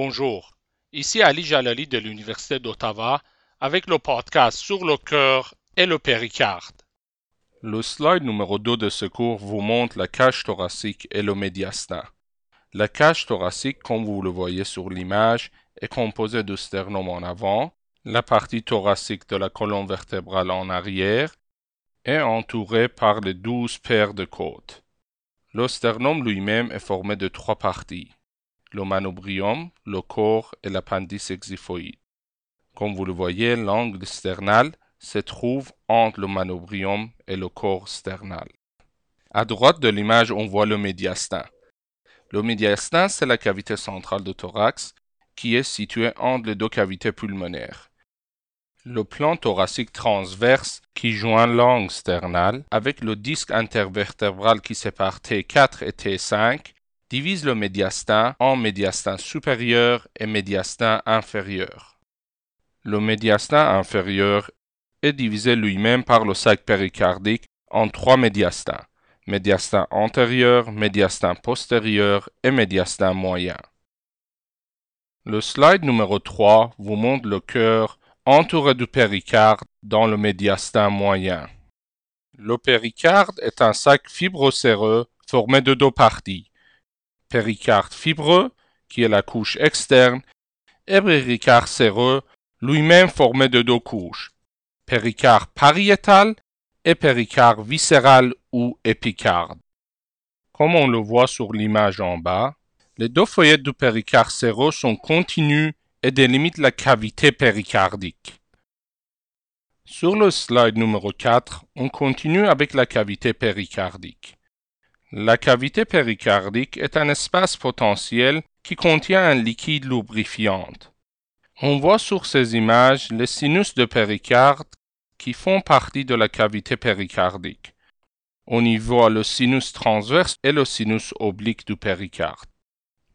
Bonjour, ici Ali Jalali de l'Université d'Ottawa avec le podcast sur le cœur et le péricarde. Le slide numéro 2 de ce cours vous montre la cage thoracique et le médiastin. La cage thoracique, comme vous le voyez sur l'image, est composée du sternum en avant, la partie thoracique de la colonne vertébrale en arrière et entourée par les douze paires de côtes. Le sternum lui-même est formé de trois parties le manobrium, le corps et l'appendice exiphoïde. Comme vous le voyez, l'angle sternal se trouve entre le manobrium et le corps sternal. À droite de l'image, on voit le médiastin. Le médiastin, c'est la cavité centrale du thorax qui est située entre les deux cavités pulmonaires. Le plan thoracique transverse qui joint l'angle sternal avec le disque intervertébral qui sépare T4 et T5 divise le médiastin en médiastin supérieur et médiastin inférieur. Le médiastin inférieur est divisé lui-même par le sac péricardique en trois médiastins, médiastin antérieur, médiastin postérieur et médiastin moyen. Le slide numéro 3 vous montre le cœur entouré du péricarde dans le médiastin moyen. Le péricarde est un sac fibrocéreux formé de deux parties, péricarde fibreux, qui est la couche externe, et péricarde séreux, lui-même formé de deux couches, péricarde pariétal et péricarde viscéral ou épicarde. Comme on le voit sur l'image en bas, les deux feuillettes du péricarde séreux sont continues et délimitent la cavité péricardique. Sur le slide numéro 4, on continue avec la cavité péricardique. La cavité péricardique est un espace potentiel qui contient un liquide lubrifiant. On voit sur ces images les sinus de péricarde qui font partie de la cavité péricardique. On y voit le sinus transverse et le sinus oblique du péricarde.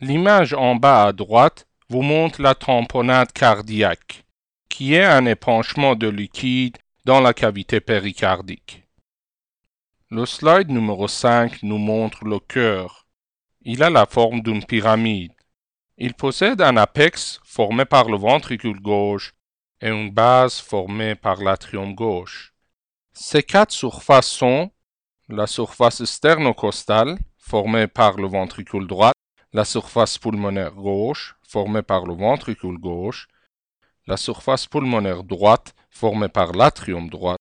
L'image en bas à droite vous montre la tamponnade cardiaque, qui est un épanchement de liquide dans la cavité péricardique. Le slide numéro 5 nous montre le cœur. Il a la forme d'une pyramide. Il possède un apex formé par le ventricule gauche et une base formée par l'atrium gauche. Ces quatre surfaces sont la surface sternocostale formée par le ventricule droit, la surface pulmonaire gauche formée par le ventricule gauche, la surface pulmonaire droite formée par l'atrium droit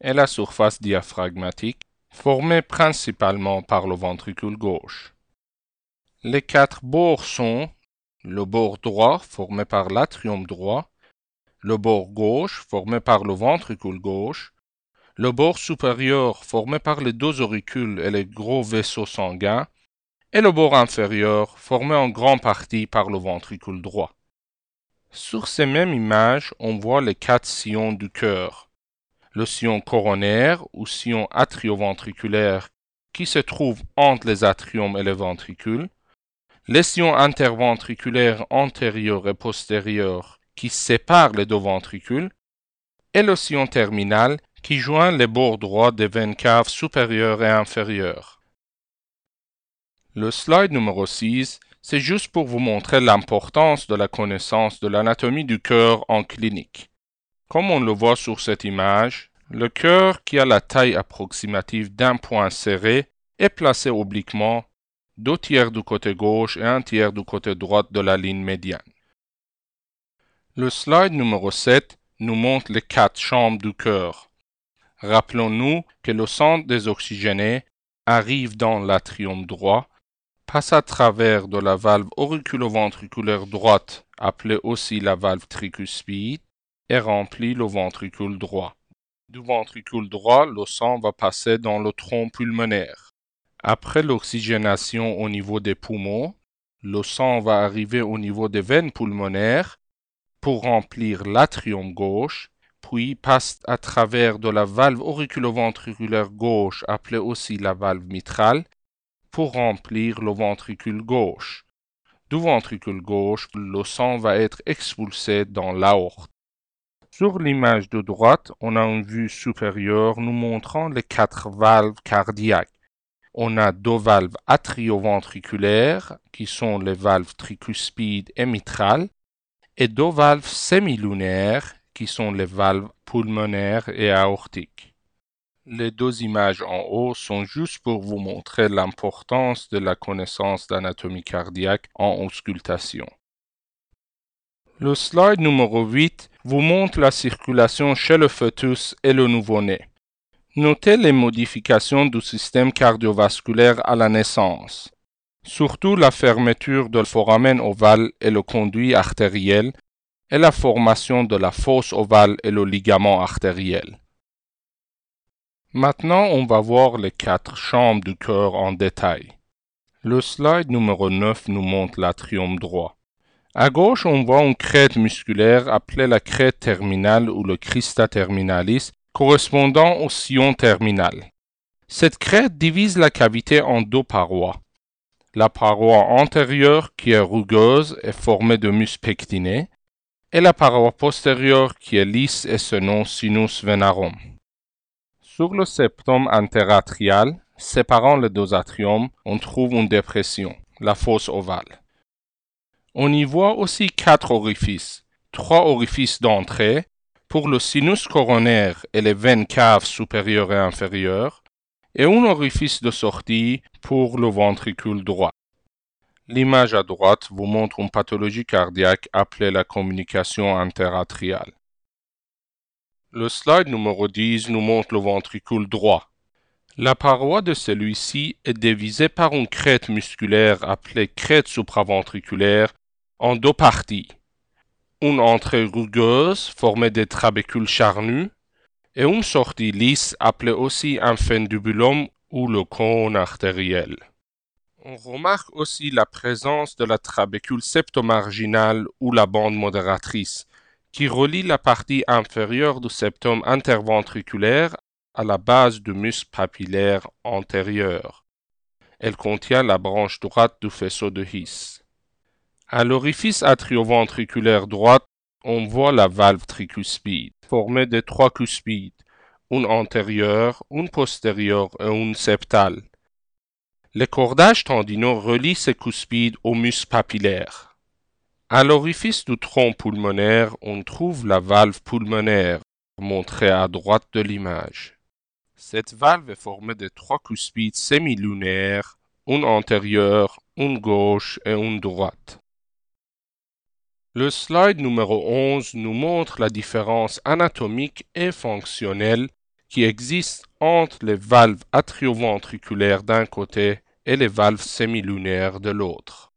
et la surface diaphragmatique, formée principalement par le ventricule gauche. Les quatre bords sont le bord droit formé par l'atrium droit, le bord gauche formé par le ventricule gauche, le bord supérieur formé par les deux auricules et les gros vaisseaux sanguins, et le bord inférieur formé en grande partie par le ventricule droit. Sur ces mêmes images, on voit les quatre sillons du cœur, le sillon coronaire ou sillon atrioventriculaire qui se trouve entre les atriums et les ventricules, les sillons interventriculaires antérieurs et postérieurs qui séparent les deux ventricules, et le sillon terminal qui joint les bords droits des veines caves supérieures et inférieures. Le slide numéro 6, c'est juste pour vous montrer l'importance de la connaissance de l'anatomie du cœur en clinique. Comme on le voit sur cette image, le cœur qui a la taille approximative d'un point serré est placé obliquement, deux tiers du côté gauche et un tiers du côté droit de la ligne médiane. Le slide numéro 7 nous montre les quatre chambres du cœur. Rappelons-nous que le sang désoxygéné arrive dans l'atrium droit, passe à travers de la valve auriculoventriculaire droite, appelée aussi la valve tricuspide, et remplit le ventricule droit. Du ventricule droit, le sang va passer dans le tronc pulmonaire. Après l'oxygénation au niveau des poumons, le sang va arriver au niveau des veines pulmonaires pour remplir l'atrium gauche, puis passe à travers de la valve auriculoventriculaire gauche, appelée aussi la valve mitrale, pour remplir le ventricule gauche. Du ventricule gauche, le sang va être expulsé dans l'aorte. Sur l'image de droite, on a une vue supérieure nous montrant les quatre valves cardiaques on a deux valves atrioventriculaires, qui sont les valves tricuspides et mitrales, et deux valves semilunaires, qui sont les valves pulmonaires et aortiques. Les deux images en haut sont juste pour vous montrer l'importance de la connaissance d'anatomie cardiaque en auscultation. Le slide numéro 8 vous montre la circulation chez le fœtus et le nouveau-né. Notez les modifications du système cardiovasculaire à la naissance, surtout la fermeture du foramen ovale et le conduit artériel et la formation de la fosse ovale et le ligament artériel. Maintenant, on va voir les quatre chambres du cœur en détail. Le slide numéro 9 nous montre l'atrium droit. À gauche, on voit une crête musculaire appelée la crête terminale ou le crista terminalis correspondant au sillon terminal. Cette crête divise la cavité en deux parois. La paroi antérieure qui est rugueuse est formée de mus pectinés et la paroi postérieure qui est lisse et se nomme sinus venarum. Sur le septum interatrial, séparant les deux atriums, on trouve une dépression, la fosse ovale. On y voit aussi quatre orifices, trois orifices d'entrée pour le sinus coronaire et les veines caves supérieures et inférieures, et un orifice de sortie pour le ventricule droit. L'image à droite vous montre une pathologie cardiaque appelée la communication interatriale. Le slide numéro 10 nous montre le ventricule droit. La paroi de celui-ci est divisée par une crête musculaire appelée crête supraventriculaire en deux parties une entrée rugueuse formée de trabécules charnus et une sortie lisse appelée aussi un fundibulum ou le cône artériel. On remarque aussi la présence de la trabécule septomarginale ou la bande modératrice, qui relie la partie inférieure du septum interventriculaire à la base du muscle papillaire antérieur. Elle contient la branche droite du faisceau de His. À l'orifice atrioventriculaire droite, on voit la valve tricuspide, formée de trois cuspides, une antérieure, une postérieure et une septale. Les cordages tendineux relient ces cuspides au muscle papillaire. À l'orifice du tronc pulmonaire, on trouve la valve pulmonaire, montrée à droite de l'image. Cette valve est formée de trois cuspides semilunaires, une antérieure, une gauche et une droite. Le slide numéro 11 nous montre la différence anatomique et fonctionnelle qui existe entre les valves atrioventriculaires d'un côté et les valves semilunaires de l'autre.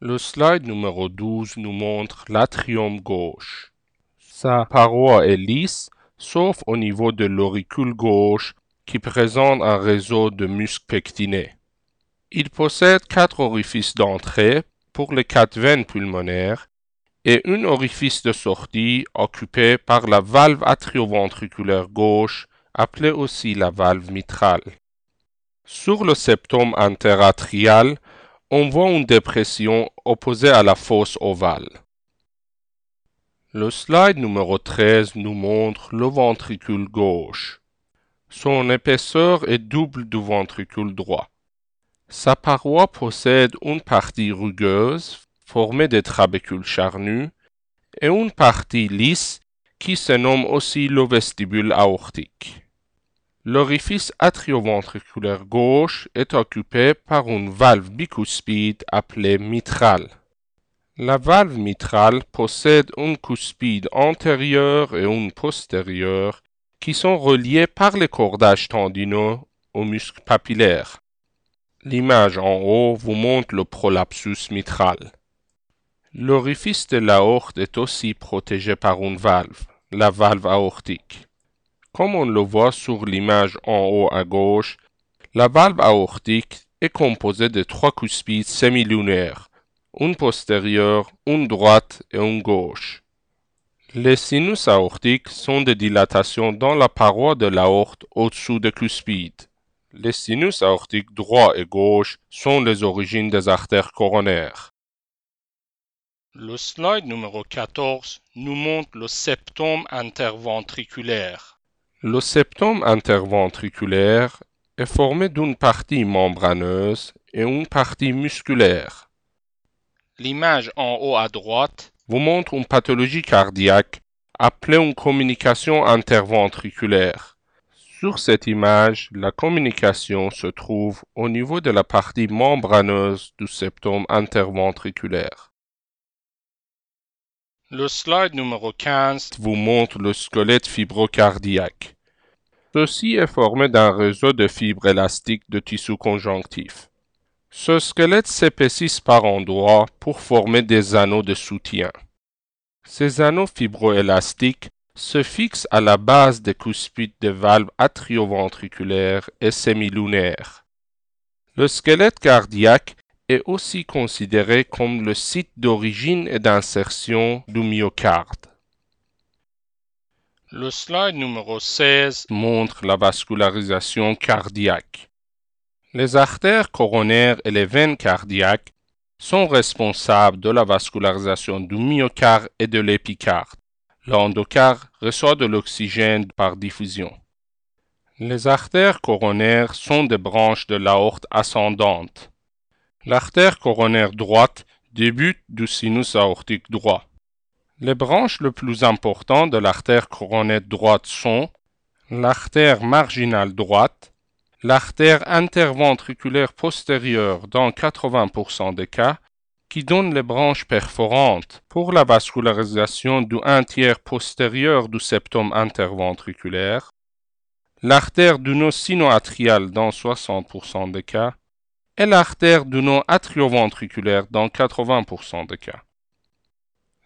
Le slide numéro 12 nous montre l'atrium gauche. Sa paroi est lisse, sauf au niveau de l'auricule gauche qui présente un réseau de muscles pectinés. Il possède quatre orifices d'entrée pour les quatre veines pulmonaires et un orifice de sortie occupé par la valve atrioventriculaire gauche, appelée aussi la valve mitrale. Sur le septum interatrial, on voit une dépression opposée à la fosse ovale. Le slide numéro 13 nous montre le ventricule gauche. Son épaisseur est double du ventricule droit. Sa paroi possède une partie rugueuse formée de trabécules charnus et une partie lisse qui se nomme aussi le vestibule aortique. L'orifice atrioventriculaire gauche est occupé par une valve bicuspide appelée mitrale. La valve mitrale possède une cuspide antérieure et une postérieure qui sont reliées par les cordages tendineux aux muscles papillaires. L'image en haut vous montre le prolapsus mitral. L'orifice de l'aorte est aussi protégé par une valve, la valve aortique. Comme on le voit sur l'image en haut à gauche, la valve aortique est composée de trois cuspides semilunaires, une postérieure, une droite et une gauche. Les sinus aortiques sont des dilatations dans la paroi de l'aorte au-dessous des cuspides. Les sinus aortiques droit et gauche sont les origines des artères coronaires. Le slide numéro 14 nous montre le septum interventriculaire. Le septum interventriculaire est formé d'une partie membraneuse et une partie musculaire. L'image en haut à droite Vous montre une pathologie cardiaque appelée une communication interventriculaire. Sur cette image, la communication se trouve au niveau de la partie membraneuse du septum interventriculaire. Le slide numéro 15 vous montre le squelette fibrocardiaque. Ceci est formé d'un réseau de fibres élastiques de tissu conjonctif. Ce squelette s'épaissit par endroits pour former des anneaux de soutien. Ces anneaux fibroélastiques se fixent à la base des cuspides des valves atrioventriculaires et semilunaires. Le squelette cardiaque est aussi considéré comme le site d'origine et d'insertion du myocarde. Le slide numéro 16 montre la vascularisation cardiaque. Les artères coronaires et les veines cardiaques sont responsables de la vascularisation du myocarde et de l'épicarde. L'endocarde reçoit de l'oxygène par diffusion. Les artères coronaires sont des branches de l'aorte ascendante. L'artère coronaire droite débute du sinus aortique droit. Les branches les plus importantes de l'artère coronaire droite sont l'artère marginale droite, l'artère interventriculaire postérieure dans 80% des cas, qui donne les branches perforantes pour la vascularisation du un tiers postérieur du septum interventriculaire, l'artère du nœud sinoatrial dans 60% des cas, et l'artère du nœud atrioventriculaire dans 80% des cas.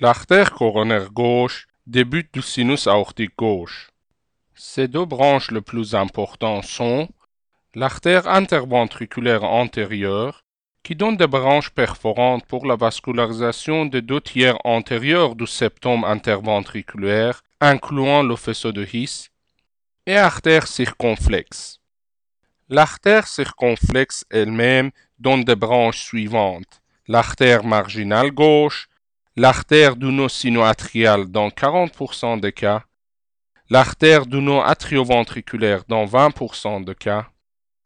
L'artère coronaire gauche débute du sinus aortique gauche. Ces deux branches les plus importantes sont l'artère interventriculaire antérieure, qui donne des branches perforantes pour la vascularisation des deux tiers antérieurs du septum interventriculaire, incluant le faisceau de His, et artère circonflexe. L'artère circonflexe elle-même donne des branches suivantes l'artère marginale gauche, l'artère du nœud sinoatrial dans 40% des cas, l'artère du nœud atrioventriculaire dans 20% des cas,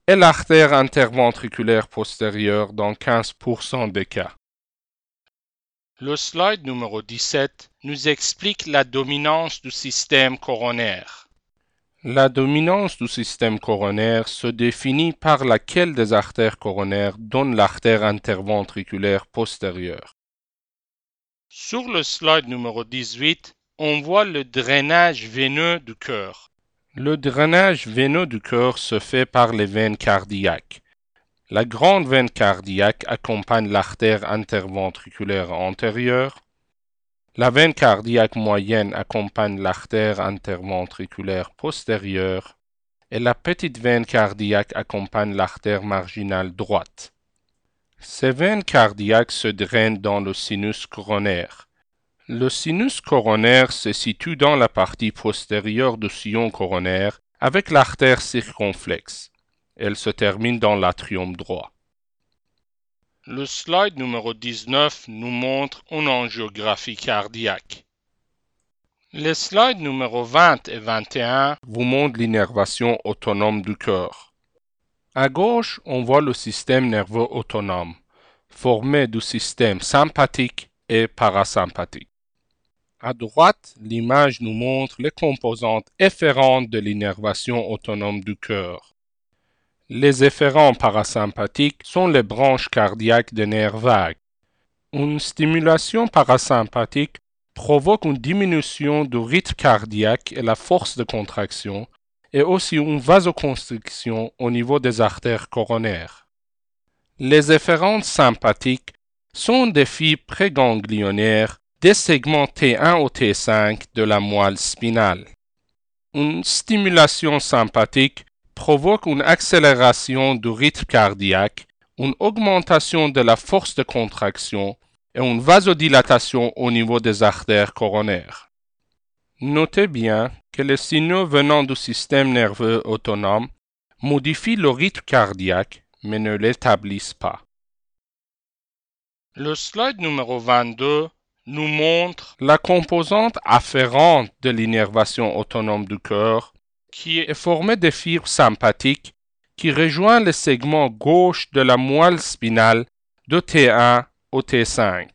et l'artère interventriculaire postérieure dans 15% des cas. Le slide numéro 17 nous explique la dominance du système coronaire. La dominance du système coronaire se définit par laquelle des artères coronaires donne l'artère interventriculaire postérieure. Sur le slide numéro 18, on voit le drainage veineux du cœur. Le drainage veineux du cœur se fait par les veines cardiaques. La grande veine cardiaque accompagne l'artère interventriculaire antérieure. La veine cardiaque moyenne accompagne l'artère interventriculaire postérieure. Et la petite veine cardiaque accompagne l'artère marginale droite. Ces veines cardiaques se drainent dans le sinus coronaire. Le sinus coronaire se situe dans la partie postérieure du sillon coronaire avec l'artère circonflexe. Elle se termine dans l'atrium droit. Le slide numéro 19 nous montre une angiographie cardiaque. Les slides numéro 20 et 21 vous montrent l'innervation autonome du cœur. À gauche, on voit le système nerveux autonome, formé du système sympathique et parasympathique. À droite, l'image nous montre les composantes efférentes de l'innervation autonome du cœur. Les efférents parasympathiques sont les branches cardiaques des nerfs vagues. Une stimulation parasympathique provoque une diminution du rythme cardiaque et la force de contraction, et aussi une vasoconstriction au niveau des artères coronaires. Les efférents sympathiques sont des fibres préganglionnaires des segments T1 au T5 de la moelle spinale. Une stimulation sympathique provoque une accélération du rythme cardiaque, une augmentation de la force de contraction et une vasodilatation au niveau des artères coronaires. Notez bien que les signaux venant du système nerveux autonome modifient le rythme cardiaque mais ne l'établissent pas. Le slide numéro 22 nous montre La composante afférente de l'innervation autonome du cœur qui est formée de fibres sympathiques qui rejoint le segment gauche de la moelle spinale de T1 au T5.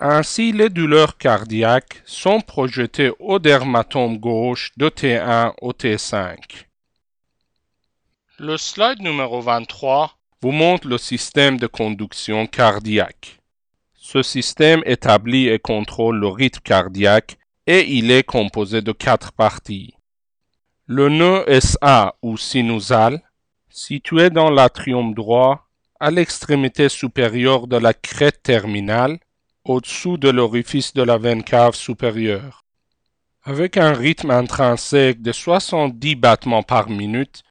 Ainsi, les douleurs cardiaques sont projetées au dermatome gauche de T1 au T5. Le slide numéro 23 vous montre le système de conduction cardiaque. Ce système établit et contrôle le rythme cardiaque et il est composé de quatre parties. Le nœud SA ou sinusal, situé dans l'atrium droit à l'extrémité supérieure de la crête terminale, au-dessous de l'orifice de la veine cave supérieure. Avec un rythme intrinsèque de 70 battements par minute,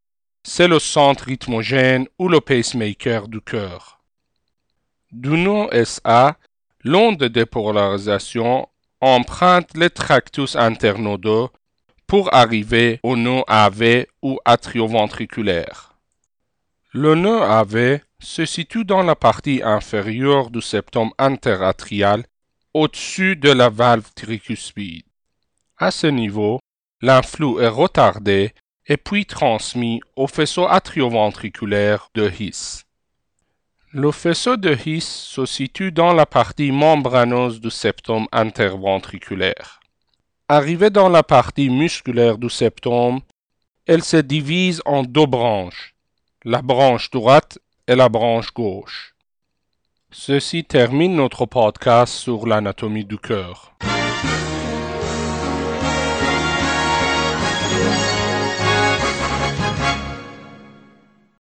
c'est le centre rythmogène ou le pacemaker du cœur. Du SA, l'onde de dépolarisation emprunte les tractus internodaux pour arriver au nœud AV ou atrioventriculaire. Le nœud AV se situe dans la partie inférieure du septum interatrial au-dessus de la valve tricuspide. À ce niveau, l'influx est retardé et puis transmis au faisceau atrioventriculaire de His. Le faisceau de His se situe dans la partie membraneuse du septum interventriculaire. Arrivé dans la partie musculaire du septum, elle se divise en deux branches, la branche droite et la branche gauche. Ceci termine notre podcast sur l'anatomie du cœur.